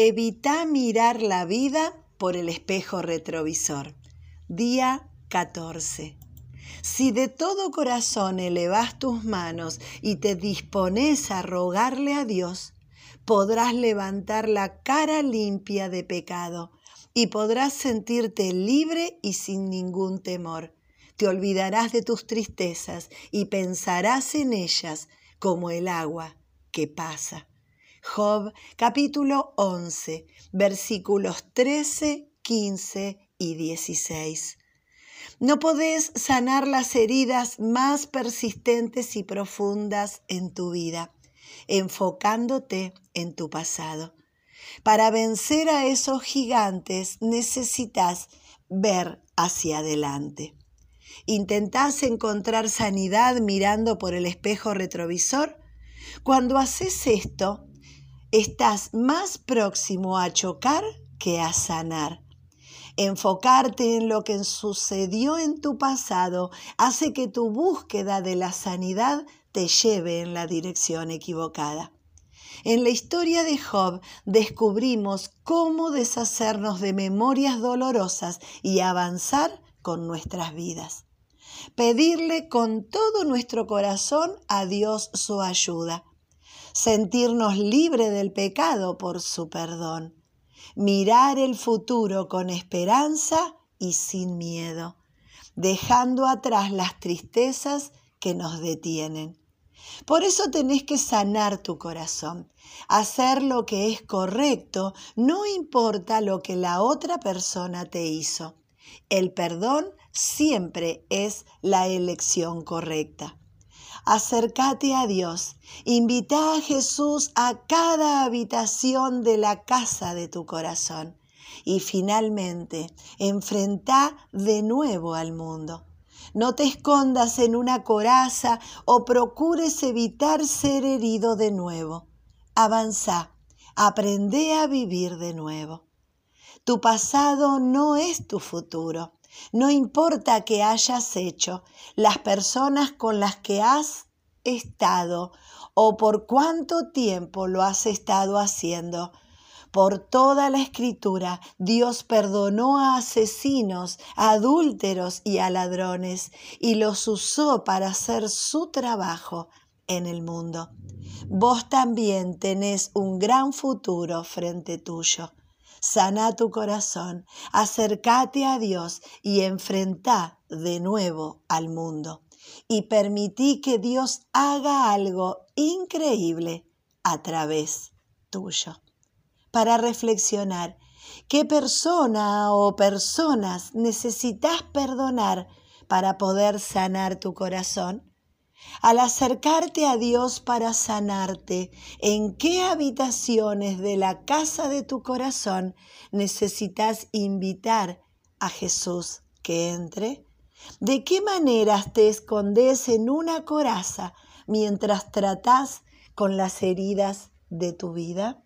Evita mirar la vida por el espejo retrovisor. Día 14. Si de todo corazón elevas tus manos y te dispones a rogarle a Dios, podrás levantar la cara limpia de pecado y podrás sentirte libre y sin ningún temor. Te olvidarás de tus tristezas y pensarás en ellas como el agua que pasa. Job capítulo 11 versículos 13, 15 y 16. No podés sanar las heridas más persistentes y profundas en tu vida, enfocándote en tu pasado. Para vencer a esos gigantes necesitas ver hacia adelante. ¿Intentás encontrar sanidad mirando por el espejo retrovisor? Cuando haces esto, estás más próximo a chocar que a sanar. Enfocarte en lo que sucedió en tu pasado hace que tu búsqueda de la sanidad te lleve en la dirección equivocada. En la historia de Job descubrimos cómo deshacernos de memorias dolorosas y avanzar con nuestras vidas. Pedirle con todo nuestro corazón a Dios su ayuda sentirnos libres del pecado por su perdón, mirar el futuro con esperanza y sin miedo, dejando atrás las tristezas que nos detienen. Por eso tenés que sanar tu corazón, hacer lo que es correcto, no importa lo que la otra persona te hizo. El perdón siempre es la elección correcta acércate a Dios, invita a Jesús a cada habitación de la casa de tu corazón y finalmente enfrenta de nuevo al mundo. No te escondas en una coraza o procures evitar ser herido de nuevo. Avanza, aprende a vivir de nuevo. Tu pasado no es tu futuro. No importa qué hayas hecho, las personas con las que has estado o por cuánto tiempo lo has estado haciendo. Por toda la escritura, Dios perdonó a asesinos, adúlteros y a ladrones y los usó para hacer su trabajo en el mundo. Vos también tenés un gran futuro frente tuyo. Sana tu corazón, acércate a Dios y enfrenta de nuevo al mundo. Y permití que Dios haga algo increíble a través tuyo. Para reflexionar, ¿qué persona o personas necesitas perdonar para poder sanar tu corazón? Al acercarte a Dios para sanarte, ¿en qué habitaciones de la casa de tu corazón necesitas invitar a Jesús que entre? ¿De qué maneras te escondes en una coraza mientras tratás con las heridas de tu vida?